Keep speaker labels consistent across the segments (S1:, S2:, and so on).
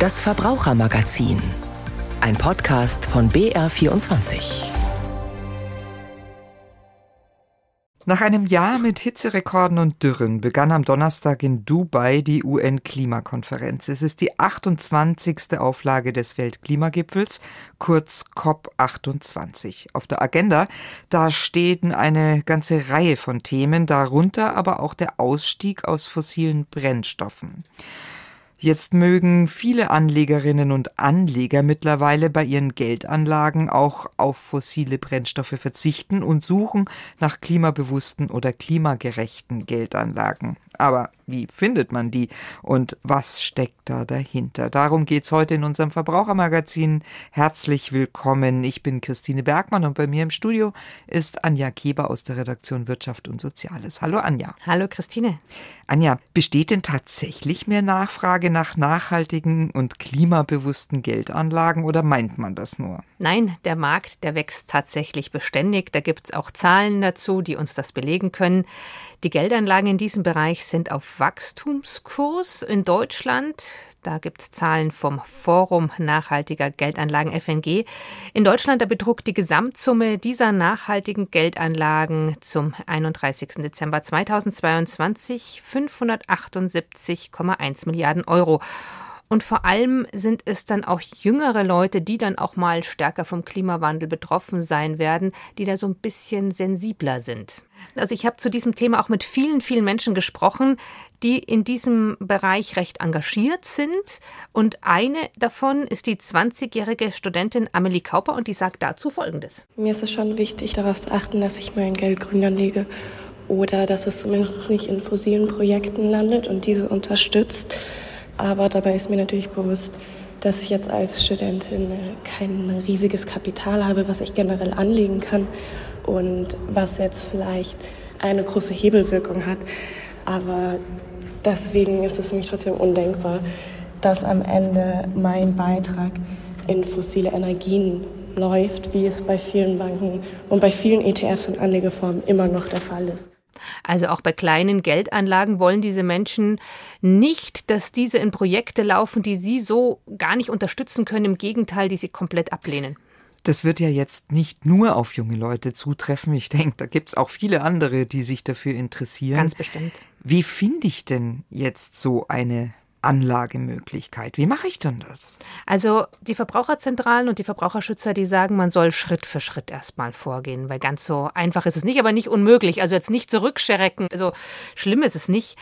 S1: Das Verbrauchermagazin. Ein Podcast von BR24.
S2: Nach einem Jahr mit Hitzerekorden und Dürren begann am Donnerstag in Dubai die UN-Klimakonferenz. Es ist die 28. Auflage des Weltklimagipfels, kurz COP28. Auf der Agenda, da stehen eine ganze Reihe von Themen, darunter aber auch der Ausstieg aus fossilen Brennstoffen. Jetzt mögen viele Anlegerinnen und Anleger mittlerweile bei ihren Geldanlagen auch auf fossile Brennstoffe verzichten und suchen nach klimabewussten oder klimagerechten Geldanlagen. Aber wie findet man die und was steckt da dahinter? Darum geht's heute in unserem Verbrauchermagazin. Herzlich willkommen. Ich bin Christine Bergmann und bei mir im Studio ist Anja Keber aus der Redaktion Wirtschaft und Soziales. Hallo Anja.
S3: Hallo Christine.
S2: Anja, besteht denn tatsächlich mehr Nachfrage nach nachhaltigen und klimabewussten Geldanlagen oder meint man das nur?
S3: Nein, der Markt, der wächst tatsächlich beständig. Da gibt's auch Zahlen dazu, die uns das belegen können. Die Geldanlagen in diesem Bereich sind auf Wachstumskurs in Deutschland. Da gibt es Zahlen vom Forum nachhaltiger Geldanlagen FNG. In Deutschland da betrug die Gesamtsumme dieser nachhaltigen Geldanlagen zum 31. Dezember 2022 578,1 Milliarden Euro. Und vor allem sind es dann auch jüngere Leute, die dann auch mal stärker vom Klimawandel betroffen sein werden, die da so ein bisschen sensibler sind. Also ich habe zu diesem Thema auch mit vielen, vielen Menschen gesprochen, die in diesem Bereich recht engagiert sind. Und eine davon ist die 20-jährige Studentin Amelie Kauper und die sagt dazu Folgendes.
S4: Mir ist es schon wichtig, darauf zu achten, dass ich mein Geld grün anlege oder dass es zumindest nicht in fossilen Projekten landet und diese unterstützt. Aber dabei ist mir natürlich bewusst, dass ich jetzt als Studentin äh, kein riesiges Kapital habe, was ich generell anlegen kann und was jetzt vielleicht eine große Hebelwirkung hat. Aber deswegen ist es für mich trotzdem undenkbar, dass am Ende mein Beitrag in fossile Energien läuft, wie es bei vielen Banken und bei vielen ETFs und Anlegeformen immer noch der Fall ist.
S3: Also auch bei kleinen Geldanlagen wollen diese Menschen nicht, dass diese in Projekte laufen, die sie so gar nicht unterstützen können, im Gegenteil, die sie komplett ablehnen.
S2: Das wird ja jetzt nicht nur auf junge Leute zutreffen. Ich denke, da gibt es auch viele andere, die sich dafür interessieren.
S3: Ganz bestimmt.
S2: Wie finde ich denn jetzt so eine Anlagemöglichkeit. Wie mache ich denn das?
S3: Also die Verbraucherzentralen und die Verbraucherschützer, die sagen, man soll Schritt für Schritt erstmal vorgehen, weil ganz so einfach ist es nicht, aber nicht unmöglich. Also jetzt nicht zurückschrecken. Also schlimm ist es nicht.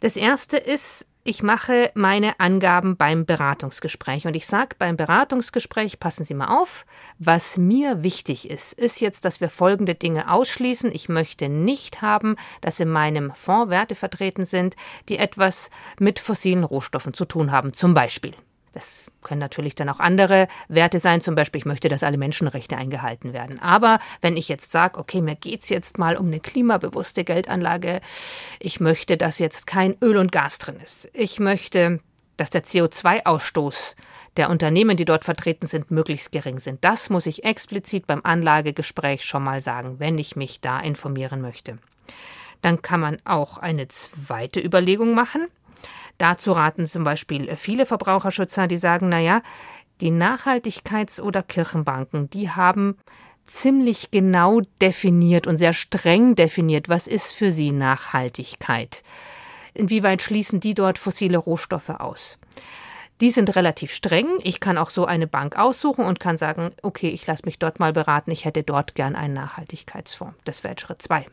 S3: Das erste ist, ich mache meine Angaben beim Beratungsgespräch. Und ich sage beim Beratungsgespräch, passen Sie mal auf, was mir wichtig ist, ist jetzt, dass wir folgende Dinge ausschließen. Ich möchte nicht haben, dass in meinem Fonds Werte vertreten sind, die etwas mit fossilen Rohstoffen zu tun haben, zum Beispiel. Das können natürlich dann auch andere Werte sein, zum Beispiel, ich möchte, dass alle Menschenrechte eingehalten werden. Aber wenn ich jetzt sage, okay, mir geht es jetzt mal um eine klimabewusste Geldanlage, ich möchte, dass jetzt kein Öl und Gas drin ist. Ich möchte, dass der CO2-Ausstoß der Unternehmen, die dort vertreten sind, möglichst gering sind. Das muss ich explizit beim Anlagegespräch schon mal sagen, wenn ich mich da informieren möchte. Dann kann man auch eine zweite Überlegung machen. Dazu raten zum Beispiel viele Verbraucherschützer, die sagen, na ja, die Nachhaltigkeits- oder Kirchenbanken, die haben ziemlich genau definiert und sehr streng definiert, was ist für sie Nachhaltigkeit. Inwieweit schließen die dort fossile Rohstoffe aus? Die sind relativ streng. Ich kann auch so eine Bank aussuchen und kann sagen, okay, ich lasse mich dort mal beraten, ich hätte dort gern einen Nachhaltigkeitsfonds. Das wäre Schritt zwei.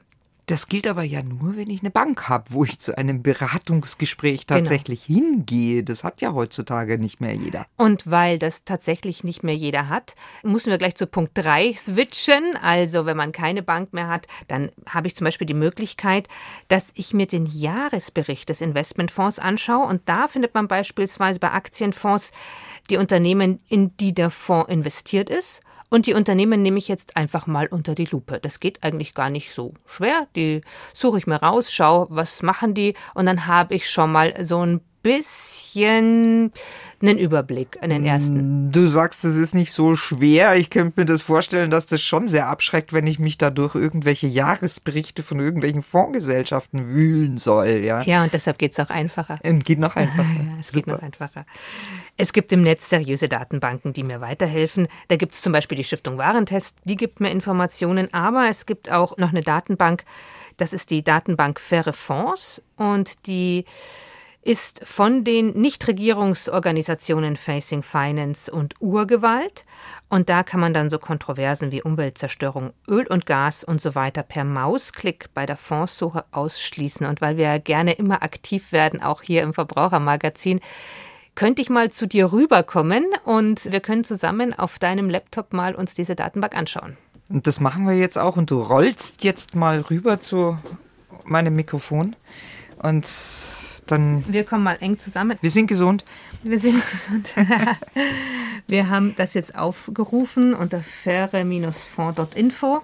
S2: Das gilt aber ja nur, wenn ich eine Bank habe, wo ich zu einem Beratungsgespräch genau. tatsächlich genau. hingehe. Das hat ja heutzutage nicht mehr jeder.
S3: Und weil das tatsächlich nicht mehr jeder hat, müssen wir gleich zu Punkt 3 switchen. Also wenn man keine Bank mehr hat, dann habe ich zum Beispiel die Möglichkeit, dass ich mir den Jahresbericht des Investmentfonds anschaue. Und da findet man beispielsweise bei Aktienfonds die Unternehmen, in die der Fonds investiert ist und die Unternehmen nehme ich jetzt einfach mal unter die Lupe. Das geht eigentlich gar nicht so schwer. Die suche ich mir raus, schaue, was machen die und dann habe ich schon mal so ein bisschen einen Überblick, einen ersten.
S2: Du sagst, es ist nicht so schwer. Ich könnte mir das vorstellen, dass das schon sehr abschreckt, wenn ich mich da durch irgendwelche Jahresberichte von irgendwelchen Fondsgesellschaften wühlen soll. Ja,
S3: ja und deshalb geht es auch einfacher.
S2: Es geht noch einfacher.
S3: ja, es Super. geht noch einfacher. Es gibt im Netz seriöse Datenbanken, die mir weiterhelfen. Da gibt es zum Beispiel die Stiftung Warentest, die gibt mir Informationen, aber es gibt auch noch eine Datenbank, das ist die Datenbank Faire Fonds und die ist von den Nichtregierungsorganisationen Facing Finance und Urgewalt. Und da kann man dann so Kontroversen wie Umweltzerstörung, Öl und Gas und so weiter per Mausklick bei der Fondssuche ausschließen. Und weil wir gerne immer aktiv werden, auch hier im Verbrauchermagazin, könnte ich mal zu dir rüberkommen und wir können zusammen auf deinem Laptop mal uns diese Datenbank anschauen.
S2: Und das machen wir jetzt auch. Und du rollst jetzt mal rüber zu meinem Mikrofon und dann.
S3: Wir kommen mal eng zusammen.
S2: Wir sind gesund.
S3: Wir sind gesund. wir haben das jetzt aufgerufen unter faire-fonds.info.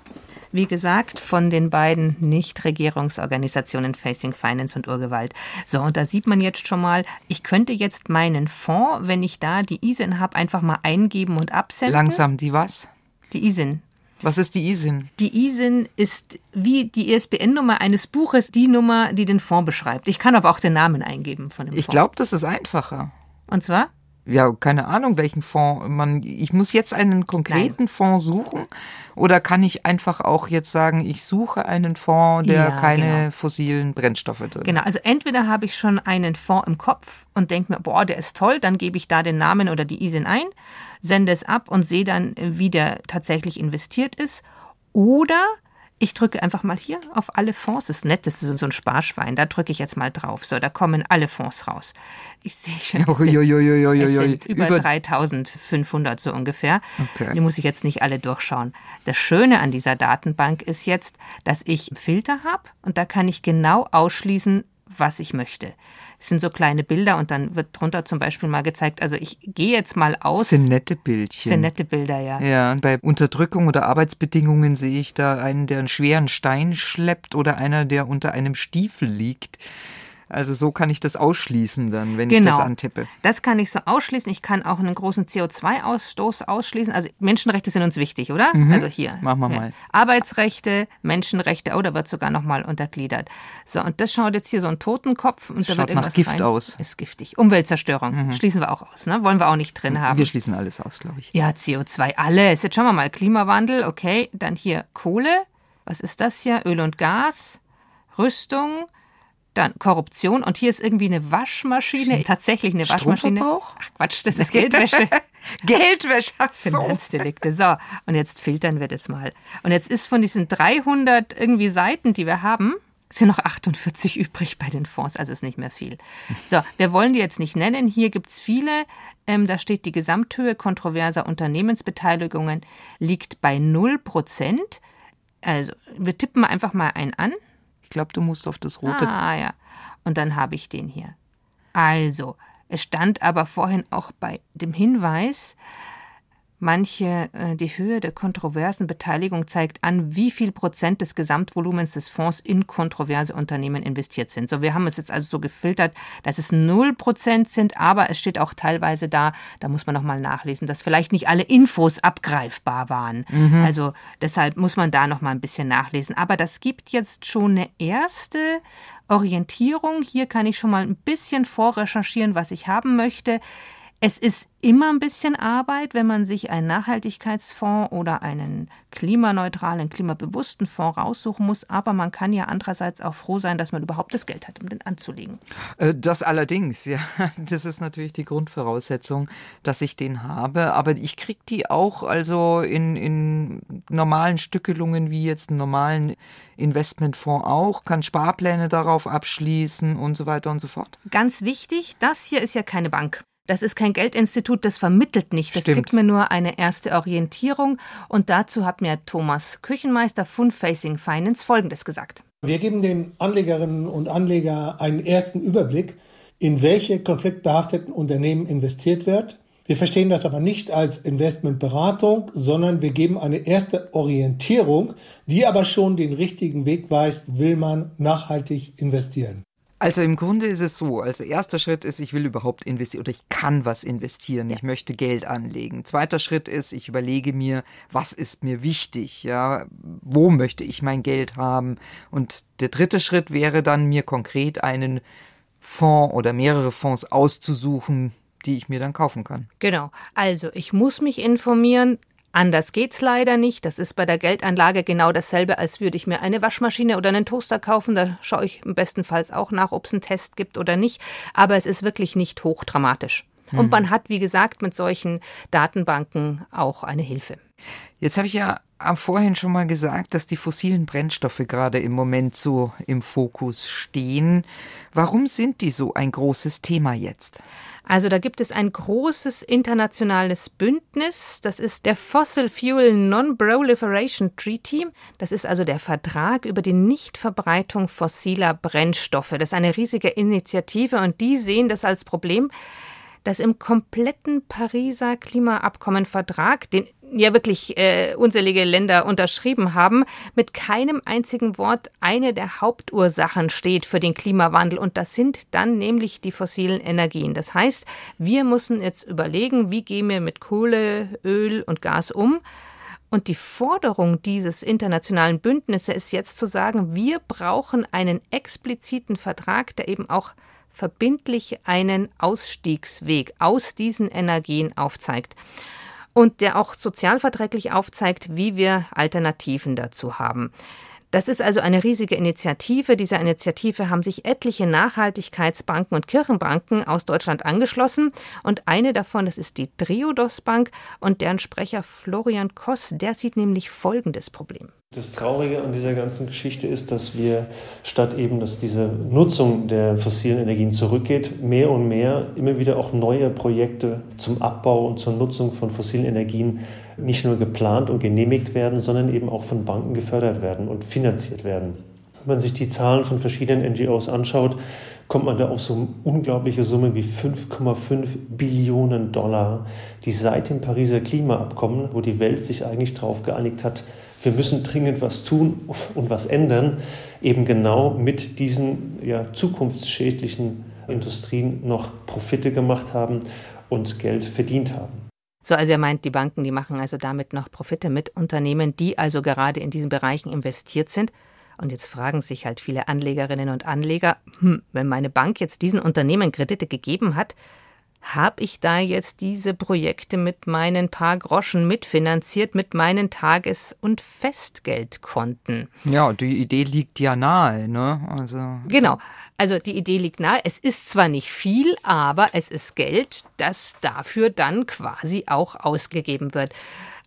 S3: Wie gesagt, von den beiden Nichtregierungsorganisationen Facing Finance und Urgewalt. So, und da sieht man jetzt schon mal, ich könnte jetzt meinen Fonds, wenn ich da die ISIN habe, einfach mal eingeben und absenden.
S2: Langsam, die was?
S3: Die ISIN.
S2: Was ist die ISIN?
S3: Die ISIN ist wie die ISBN-Nummer eines Buches die Nummer, die den Fonds beschreibt. Ich kann aber auch den Namen eingeben von dem
S2: Fonds. Ich glaube, das ist einfacher.
S3: Und zwar?
S2: Ja, keine Ahnung, welchen Fonds man, ich muss jetzt einen konkreten Nein. Fonds suchen oder kann ich einfach auch jetzt sagen, ich suche einen Fonds, der ja, keine genau. fossilen Brennstoffe drin hat?
S3: Genau, also entweder habe ich schon einen Fonds im Kopf und denke mir, boah, der ist toll, dann gebe ich da den Namen oder die ISIN ein, sende es ab und sehe dann, wie der tatsächlich investiert ist. Oder ich drücke einfach mal hier auf alle Fonds. Das ist nett, das ist so ein Sparschwein. Da drücke ich jetzt mal drauf. So, da kommen alle Fonds raus. Ich sehe schon, es sind, es sind über, über 3500 so ungefähr. Okay. Die muss ich jetzt nicht alle durchschauen. Das Schöne an dieser Datenbank ist jetzt, dass ich Filter habe und da kann ich genau ausschließen, was ich möchte. Es sind so kleine Bilder und dann wird drunter zum Beispiel mal gezeigt, also ich gehe jetzt mal aus. Das
S2: sind nette Bildchen. Das
S3: sind nette Bilder, ja.
S2: Ja, und bei Unterdrückung oder Arbeitsbedingungen sehe ich da einen, der einen schweren Stein schleppt oder einer, der unter einem Stiefel liegt. Also so kann ich das ausschließen dann, wenn genau. ich das genau. antippe.
S3: Das kann ich so ausschließen. Ich kann auch einen großen CO2-Ausstoß ausschließen. Also Menschenrechte sind uns wichtig, oder?
S2: Mhm.
S3: Also hier.
S2: Machen wir mal.
S3: Arbeitsrechte, Menschenrechte, oh, da wird sogar nochmal untergliedert. So, und das schaut jetzt hier so ein Totenkopf und das da wird irgendwas
S2: nach Gift
S3: rein.
S2: aus.
S3: Ist giftig. Umweltzerstörung. Mhm. Schließen wir auch aus, ne? Wollen wir auch nicht drin haben.
S2: Wir schließen alles aus, glaube ich.
S3: Ja, CO2, alles. Jetzt schauen wir mal. Klimawandel, okay. Dann hier Kohle. Was ist das hier? Öl und Gas. Rüstung, dann Korruption und hier ist irgendwie eine Waschmaschine, tatsächlich eine Waschmaschine. Ach Quatsch, das ist Geldwäsche.
S2: Geldwäsche,
S3: so. Finanzdelikte. So, und jetzt filtern wir das mal. Und jetzt ist von diesen 300 irgendwie Seiten, die wir haben, sind noch 48 übrig bei den Fonds, also ist nicht mehr viel. So, wir wollen die jetzt nicht nennen. Hier gibt es viele. Ähm, da steht, die Gesamthöhe kontroverser Unternehmensbeteiligungen liegt bei 0 Prozent. Also, wir tippen einfach mal einen an.
S2: Ich glaube, du musst auf das rote.
S3: Ah, ja. Und dann habe ich den hier. Also, es stand aber vorhin auch bei dem Hinweis, Manche, äh, die Höhe der kontroversen Beteiligung zeigt an, wie viel Prozent des Gesamtvolumens des Fonds in kontroverse Unternehmen investiert sind. So, wir haben es jetzt also so gefiltert, dass es null Prozent sind, aber es steht auch teilweise da, da muss man nochmal nachlesen, dass vielleicht nicht alle Infos abgreifbar waren. Mhm. Also deshalb muss man da nochmal ein bisschen nachlesen. Aber das gibt jetzt schon eine erste Orientierung. Hier kann ich schon mal ein bisschen vorrecherchieren, was ich haben möchte. Es ist immer ein bisschen Arbeit, wenn man sich einen Nachhaltigkeitsfonds oder einen klimaneutralen, klimabewussten Fonds raussuchen muss, aber man kann ja andererseits auch froh sein, dass man überhaupt das Geld hat, um den anzulegen.
S2: Äh, das allerdings, ja. Das ist natürlich die Grundvoraussetzung, dass ich den habe. Aber ich kriege die auch also in, in normalen Stückelungen wie jetzt einen normalen Investmentfonds auch, kann Sparpläne darauf abschließen und so weiter und so fort.
S3: Ganz wichtig, das hier ist ja keine Bank. Das ist kein Geldinstitut, das vermittelt nicht. Das Stimmt. gibt mir nur eine erste Orientierung. Und dazu hat mir Thomas Küchenmeister von Facing Finance Folgendes gesagt.
S5: Wir geben den Anlegerinnen und Anlegern einen ersten Überblick, in welche konfliktbehafteten Unternehmen investiert wird. Wir verstehen das aber nicht als Investmentberatung, sondern wir geben eine erste Orientierung, die aber schon den richtigen Weg weist, will man nachhaltig investieren.
S2: Also im Grunde ist es so, also erster Schritt ist, ich will überhaupt investieren oder ich kann was investieren, ja. ich möchte Geld anlegen. Zweiter Schritt ist, ich überlege mir, was ist mir wichtig, ja, wo möchte ich mein Geld haben? Und der dritte Schritt wäre dann, mir konkret einen Fonds oder mehrere Fonds auszusuchen, die ich mir dann kaufen kann.
S3: Genau. Also ich muss mich informieren, Anders geht's leider nicht. Das ist bei der Geldanlage genau dasselbe, als würde ich mir eine Waschmaschine oder einen Toaster kaufen. Da schaue ich im bestenfalls auch nach, ob es einen Test gibt oder nicht. Aber es ist wirklich nicht hochdramatisch. Mhm. Und man hat, wie gesagt, mit solchen Datenbanken auch eine Hilfe.
S2: Jetzt habe ich ja vorhin schon mal gesagt, dass die fossilen Brennstoffe gerade im Moment so im Fokus stehen. Warum sind die so ein großes Thema jetzt?
S3: Also da gibt es ein großes internationales Bündnis, das ist der Fossil Fuel Non-Proliferation Treaty. Das ist also der Vertrag über die Nichtverbreitung fossiler Brennstoffe. Das ist eine riesige Initiative und die sehen das als Problem, dass im kompletten Pariser Klimaabkommenvertrag, den ja wirklich äh, unzählige Länder unterschrieben haben, mit keinem einzigen Wort eine der Hauptursachen steht für den Klimawandel. Und das sind dann nämlich die fossilen Energien. Das heißt, wir müssen jetzt überlegen, wie gehen wir mit Kohle, Öl und Gas um. Und die Forderung dieses internationalen Bündnisses ist jetzt zu sagen, wir brauchen einen expliziten Vertrag, der eben auch verbindlich einen Ausstiegsweg aus diesen Energien aufzeigt und der auch sozialverträglich aufzeigt, wie wir Alternativen dazu haben. Das ist also eine riesige Initiative. Dieser Initiative haben sich etliche Nachhaltigkeitsbanken und Kirchenbanken aus Deutschland angeschlossen. Und eine davon, das ist die Triodos Bank und deren Sprecher Florian Koss, der sieht nämlich folgendes Problem.
S6: Das Traurige an dieser ganzen Geschichte ist, dass wir statt eben, dass diese Nutzung der fossilen Energien zurückgeht, mehr und mehr immer wieder auch neue Projekte zum Abbau und zur Nutzung von fossilen Energien nicht nur geplant und genehmigt werden, sondern eben auch von Banken gefördert werden und finanziert werden. Wenn man sich die Zahlen von verschiedenen NGOs anschaut, kommt man da auf so eine unglaubliche Summe wie 5,5 Billionen Dollar, die seit dem Pariser Klimaabkommen, wo die Welt sich eigentlich darauf geeinigt hat, wir müssen dringend was tun und was ändern, eben genau mit diesen ja, zukunftsschädlichen Industrien noch Profite gemacht haben und Geld verdient haben.
S3: So, also er meint, die Banken, die machen also damit noch Profite mit Unternehmen, die also gerade in diesen Bereichen investiert sind. Und jetzt fragen sich halt viele Anlegerinnen und Anleger, hm, wenn meine Bank jetzt diesen Unternehmen Kredite gegeben hat, habe ich da jetzt diese Projekte mit meinen paar Groschen mitfinanziert, mit meinen Tages- und Festgeldkonten.
S2: Ja, die Idee liegt ja nahe, ne?
S3: Also. Genau. Also die Idee liegt nahe. Es ist zwar nicht viel, aber es ist Geld, das dafür dann quasi auch ausgegeben wird.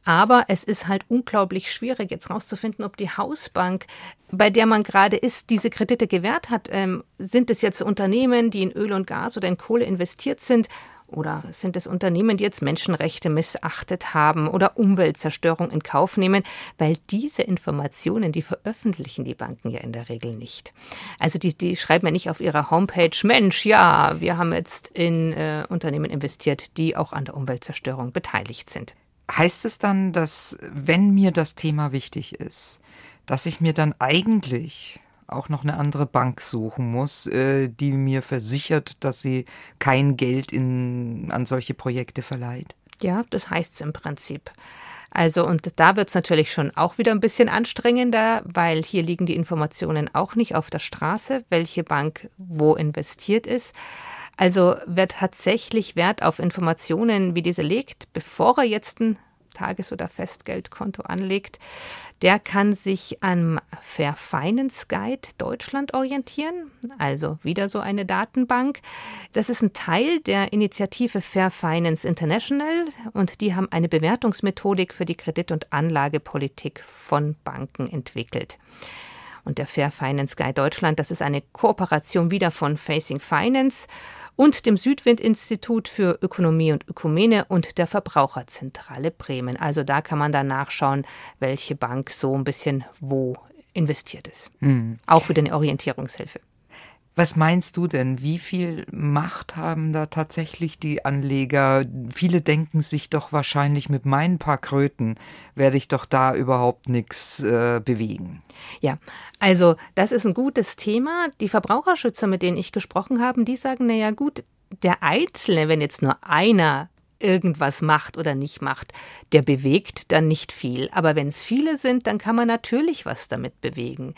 S3: Aber es ist halt unglaublich schwierig, jetzt rauszufinden, ob die Hausbank, bei der man gerade ist, diese Kredite gewährt hat. Ähm, sind es jetzt Unternehmen, die in Öl und Gas oder in Kohle investiert sind? Oder sind es Unternehmen, die jetzt Menschenrechte missachtet haben oder Umweltzerstörung in Kauf nehmen? Weil diese Informationen, die veröffentlichen die Banken ja in der Regel nicht. Also die, die schreiben ja nicht auf ihrer Homepage, Mensch, ja, wir haben jetzt in äh, Unternehmen investiert, die auch an der Umweltzerstörung beteiligt sind.
S2: Heißt es dann, dass wenn mir das Thema wichtig ist, dass ich mir dann eigentlich auch noch eine andere Bank suchen muss, äh, die mir versichert, dass sie kein Geld in, an solche Projekte verleiht.
S3: Ja, das heißt es im Prinzip. Also, und da wird es natürlich schon auch wieder ein bisschen anstrengender, weil hier liegen die Informationen auch nicht auf der Straße, welche Bank wo investiert ist. Also wer tatsächlich Wert auf Informationen wie diese legt, bevor er jetzt ein Tages- oder Festgeldkonto anlegt, der kann sich am Fair Finance Guide Deutschland orientieren, also wieder so eine Datenbank. Das ist ein Teil der Initiative Fair Finance International und die haben eine Bewertungsmethodik für die Kredit- und Anlagepolitik von Banken entwickelt. Und der Fair Finance Guide Deutschland, das ist eine Kooperation wieder von Facing Finance und dem Südwind-Institut für Ökonomie und Ökumene und der Verbraucherzentrale Bremen. Also da kann man dann nachschauen, welche Bank so ein bisschen wo investiert ist. Mhm. Auch für eine Orientierungshilfe.
S2: Was meinst du denn? Wie viel Macht haben da tatsächlich die Anleger? Viele denken sich doch wahrscheinlich, mit meinen paar Kröten werde ich doch da überhaupt nichts äh, bewegen.
S3: Ja, also das ist ein gutes Thema. Die Verbraucherschützer, mit denen ich gesprochen habe, die sagen, na ja gut, der Einzelne, wenn jetzt nur einer irgendwas macht oder nicht macht, der bewegt dann nicht viel. Aber wenn es viele sind, dann kann man natürlich was damit bewegen.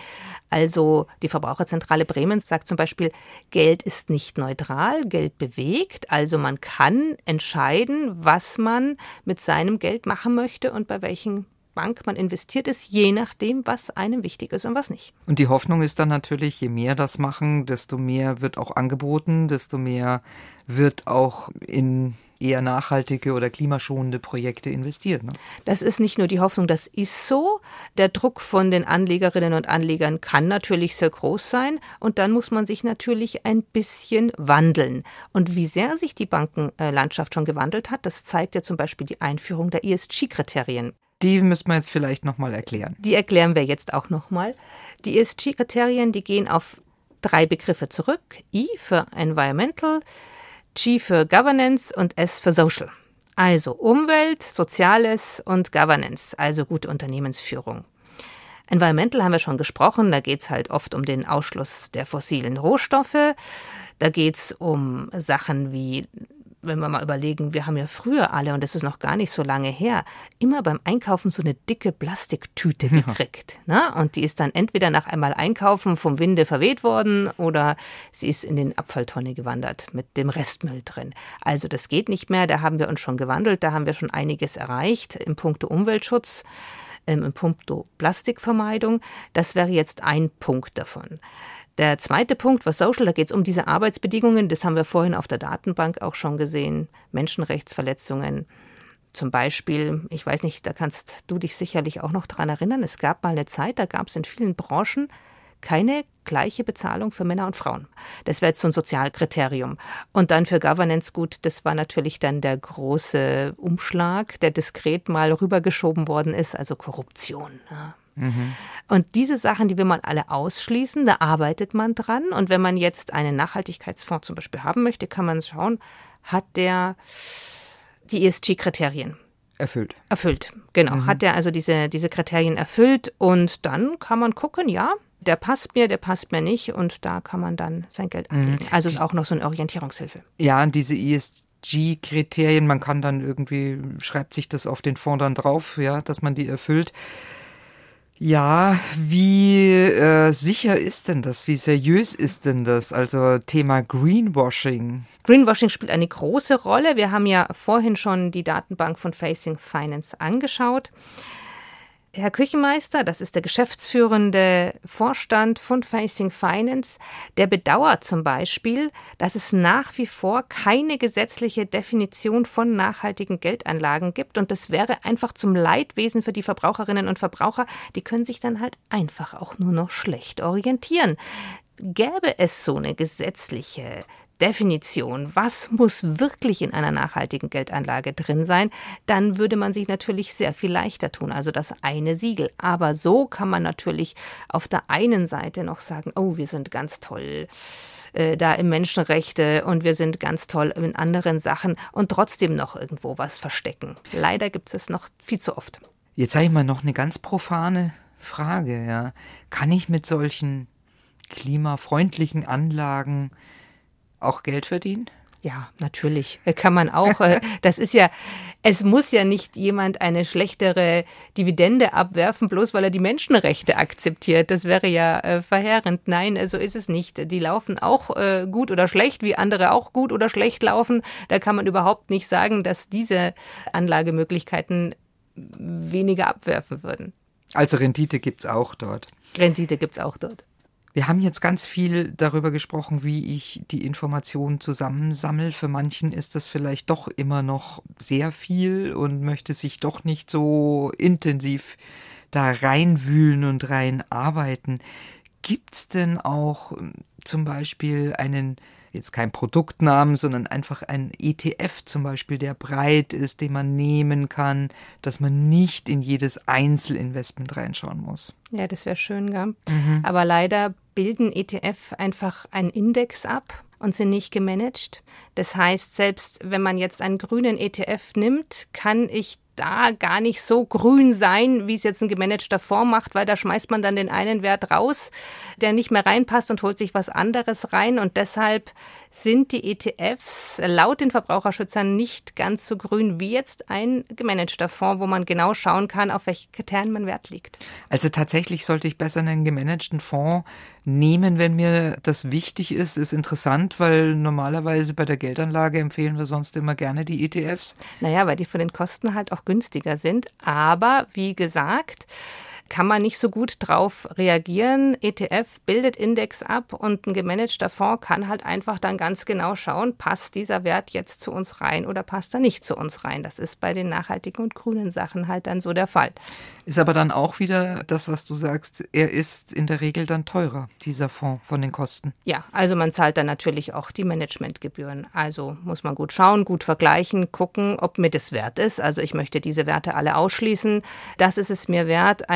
S3: Also die Verbraucherzentrale Bremen sagt zum Beispiel, Geld ist nicht neutral, Geld bewegt. Also man kann entscheiden, was man mit seinem Geld machen möchte und bei welchen Bank man investiert ist, je nachdem, was einem wichtig ist und was nicht.
S2: Und die Hoffnung ist dann natürlich, je mehr das machen, desto mehr wird auch angeboten, desto mehr wird auch in eher nachhaltige oder klimaschonende Projekte investiert. Ne?
S3: Das ist nicht nur die Hoffnung, das ist so. Der Druck von den Anlegerinnen und Anlegern kann natürlich sehr groß sein und dann muss man sich natürlich ein bisschen wandeln. Und wie sehr sich die Bankenlandschaft schon gewandelt hat, das zeigt ja zum Beispiel die Einführung der ESG-Kriterien.
S2: Die müssen wir jetzt vielleicht nochmal erklären.
S3: Die erklären wir jetzt auch nochmal. Die ESG-Kriterien, die gehen auf drei Begriffe zurück. I für Environmental, G für Governance und S für Social. Also Umwelt, Soziales und Governance, also gute Unternehmensführung. Environmental haben wir schon gesprochen, da geht es halt oft um den Ausschluss der fossilen Rohstoffe. Da geht es um Sachen wie wenn wir mal überlegen, wir haben ja früher alle, und das ist noch gar nicht so lange her, immer beim Einkaufen so eine dicke Plastiktüte gekriegt. Ja. Ne? Und die ist dann entweder nach einmal Einkaufen vom Winde verweht worden oder sie ist in den Abfalltonne gewandert mit dem Restmüll drin. Also das geht nicht mehr, da haben wir uns schon gewandelt, da haben wir schon einiges erreicht im Punkto Umweltschutz, ähm, im Punkto Plastikvermeidung. Das wäre jetzt ein Punkt davon. Der zweite Punkt war Social, da geht es um diese Arbeitsbedingungen, das haben wir vorhin auf der Datenbank auch schon gesehen, Menschenrechtsverletzungen. Zum Beispiel, ich weiß nicht, da kannst du dich sicherlich auch noch dran erinnern, es gab mal eine Zeit, da gab es in vielen Branchen keine gleiche Bezahlung für Männer und Frauen. Das wäre jetzt so ein Sozialkriterium. Und dann für Governance gut, das war natürlich dann der große Umschlag, der diskret mal rübergeschoben worden ist, also Korruption. Ja. Mhm. Und diese Sachen, die will man alle ausschließen, da arbeitet man dran. Und wenn man jetzt einen Nachhaltigkeitsfonds zum Beispiel haben möchte, kann man schauen, hat der die ESG-Kriterien
S2: erfüllt.
S3: Erfüllt, genau. Mhm. Hat der also diese, diese Kriterien erfüllt und dann kann man gucken, ja, der passt mir, der passt mir nicht und da kann man dann sein Geld mhm. anlegen. Also ist auch noch so eine Orientierungshilfe.
S2: Ja, und diese ESG-Kriterien, man kann dann irgendwie, schreibt sich das auf den Fonds dann drauf, ja, dass man die erfüllt. Ja, wie äh, sicher ist denn das? Wie seriös ist denn das? Also Thema Greenwashing.
S3: Greenwashing spielt eine große Rolle. Wir haben ja vorhin schon die Datenbank von Facing Finance angeschaut. Herr Küchenmeister, das ist der geschäftsführende Vorstand von Facing Finance, der bedauert zum Beispiel, dass es nach wie vor keine gesetzliche Definition von nachhaltigen Geldanlagen gibt. Und das wäre einfach zum Leidwesen für die Verbraucherinnen und Verbraucher. Die können sich dann halt einfach auch nur noch schlecht orientieren. Gäbe es so eine gesetzliche Definition, was muss wirklich in einer nachhaltigen Geldanlage drin sein, dann würde man sich natürlich sehr viel leichter tun. Also das eine Siegel. Aber so kann man natürlich auf der einen Seite noch sagen, oh, wir sind ganz toll äh, da im Menschenrechte und wir sind ganz toll in anderen Sachen und trotzdem noch irgendwo was verstecken. Leider gibt es noch viel zu oft.
S2: Jetzt sage ich mal noch eine ganz profane Frage. Ja. Kann ich mit solchen klimafreundlichen Anlagen auch Geld verdienen?
S3: Ja, natürlich. Äh, kann man auch. Äh, das ist ja, es muss ja nicht jemand eine schlechtere Dividende abwerfen, bloß weil er die Menschenrechte akzeptiert. Das wäre ja äh, verheerend. Nein, so ist es nicht. Die laufen auch gut oder schlecht, wie andere auch gut oder schlecht laufen. Da kann man überhaupt nicht sagen, dass diese Anlagemöglichkeiten weniger abwerfen würden.
S2: Also Rendite gibt es auch dort.
S3: Rendite gibt es auch dort.
S2: Wir haben jetzt ganz viel darüber gesprochen, wie ich die Informationen zusammensammle. Für manchen ist das vielleicht doch immer noch sehr viel und möchte sich doch nicht so intensiv da reinwühlen und reinarbeiten. Gibt es denn auch ähm, zum Beispiel einen jetzt kein Produktnamen, sondern einfach ein ETF zum Beispiel, der breit ist, den man nehmen kann, dass man nicht in jedes Einzelinvestment reinschauen muss.
S3: Ja, das wäre schön, gell? Mhm. Aber leider bilden ETF einfach einen Index ab und sind nicht gemanagt. Das heißt, selbst wenn man jetzt einen grünen ETF nimmt, kann ich da gar nicht so grün sein, wie es jetzt ein gemanagter Fonds macht, weil da schmeißt man dann den einen Wert raus, der nicht mehr reinpasst und holt sich was anderes rein. Und deshalb sind die ETFs laut den Verbraucherschützern nicht ganz so grün wie jetzt ein gemanagter Fonds, wo man genau schauen kann, auf welche Kriterien man Wert legt.
S2: Also tatsächlich sollte ich besser einen gemanagten Fonds nehmen, wenn mir das wichtig ist, ist interessant, weil normalerweise bei der Geldanlage empfehlen wir sonst immer gerne die ETFs.
S3: Naja, weil die von den Kosten halt auch günstiger sind. Aber wie gesagt, kann man nicht so gut drauf reagieren. ETF bildet Index ab und ein gemanagter Fonds kann halt einfach dann ganz genau schauen, passt dieser Wert jetzt zu uns rein oder passt er nicht zu uns rein. Das ist bei den nachhaltigen und grünen Sachen halt dann so der Fall.
S2: Ist aber dann auch wieder das, was du sagst, er ist in der Regel dann teurer, dieser Fonds von den Kosten.
S3: Ja, also man zahlt dann natürlich auch die Managementgebühren. Also muss man gut schauen, gut vergleichen, gucken, ob mir das wert ist. Also ich möchte diese Werte alle ausschließen. Das ist es mir wert,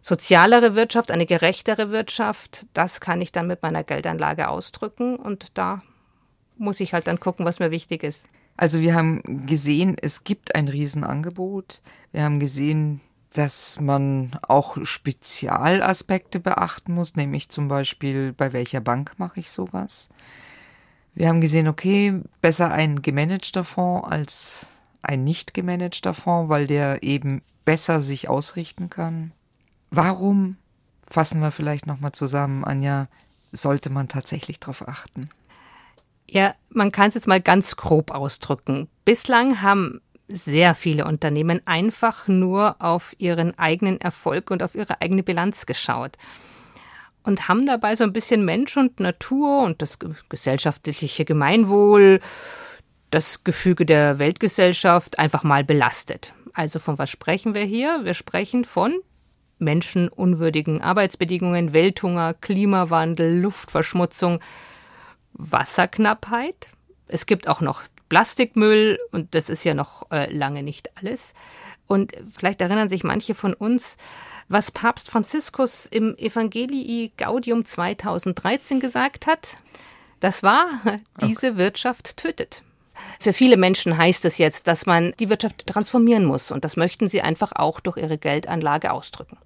S3: sozialere Wirtschaft, eine gerechtere Wirtschaft, das kann ich dann mit meiner Geldanlage ausdrücken und da muss ich halt dann gucken, was mir wichtig ist.
S2: Also wir haben gesehen, es gibt ein Riesenangebot. Wir haben gesehen, dass man auch Spezialaspekte beachten muss, nämlich zum Beispiel, bei welcher Bank mache ich sowas. Wir haben gesehen, okay, besser ein gemanagter Fonds als ein nicht gemanagter Fonds, weil der eben besser sich ausrichten kann. Warum, fassen wir vielleicht nochmal zusammen, Anja, sollte man tatsächlich darauf achten?
S3: Ja, man kann es jetzt mal ganz grob ausdrücken. Bislang haben sehr viele Unternehmen einfach nur auf ihren eigenen Erfolg und auf ihre eigene Bilanz geschaut und haben dabei so ein bisschen Mensch und Natur und das gesellschaftliche Gemeinwohl, das Gefüge der Weltgesellschaft einfach mal belastet. Also von was sprechen wir hier? Wir sprechen von menschenunwürdigen Arbeitsbedingungen, Welthunger, Klimawandel, Luftverschmutzung, Wasserknappheit. Es gibt auch noch Plastikmüll und das ist ja noch äh, lange nicht alles. Und vielleicht erinnern sich manche von uns, was Papst Franziskus im Evangelii Gaudium 2013 gesagt hat. Das war, diese okay. Wirtschaft tötet. Für viele Menschen heißt es jetzt, dass man die Wirtschaft transformieren muss und das möchten sie einfach auch durch ihre Geldanlage ausdrücken.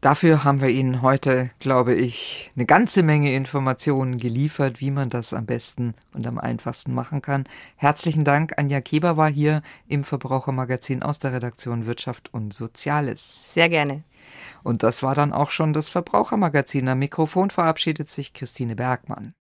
S2: Dafür haben wir Ihnen heute, glaube ich, eine ganze Menge Informationen geliefert, wie man das am besten und am einfachsten machen kann. Herzlichen Dank. Anja Keber war hier im Verbrauchermagazin aus der Redaktion Wirtschaft und Soziales.
S3: Sehr gerne.
S2: Und das war dann auch schon das Verbrauchermagazin. Am Mikrofon verabschiedet sich Christine Bergmann.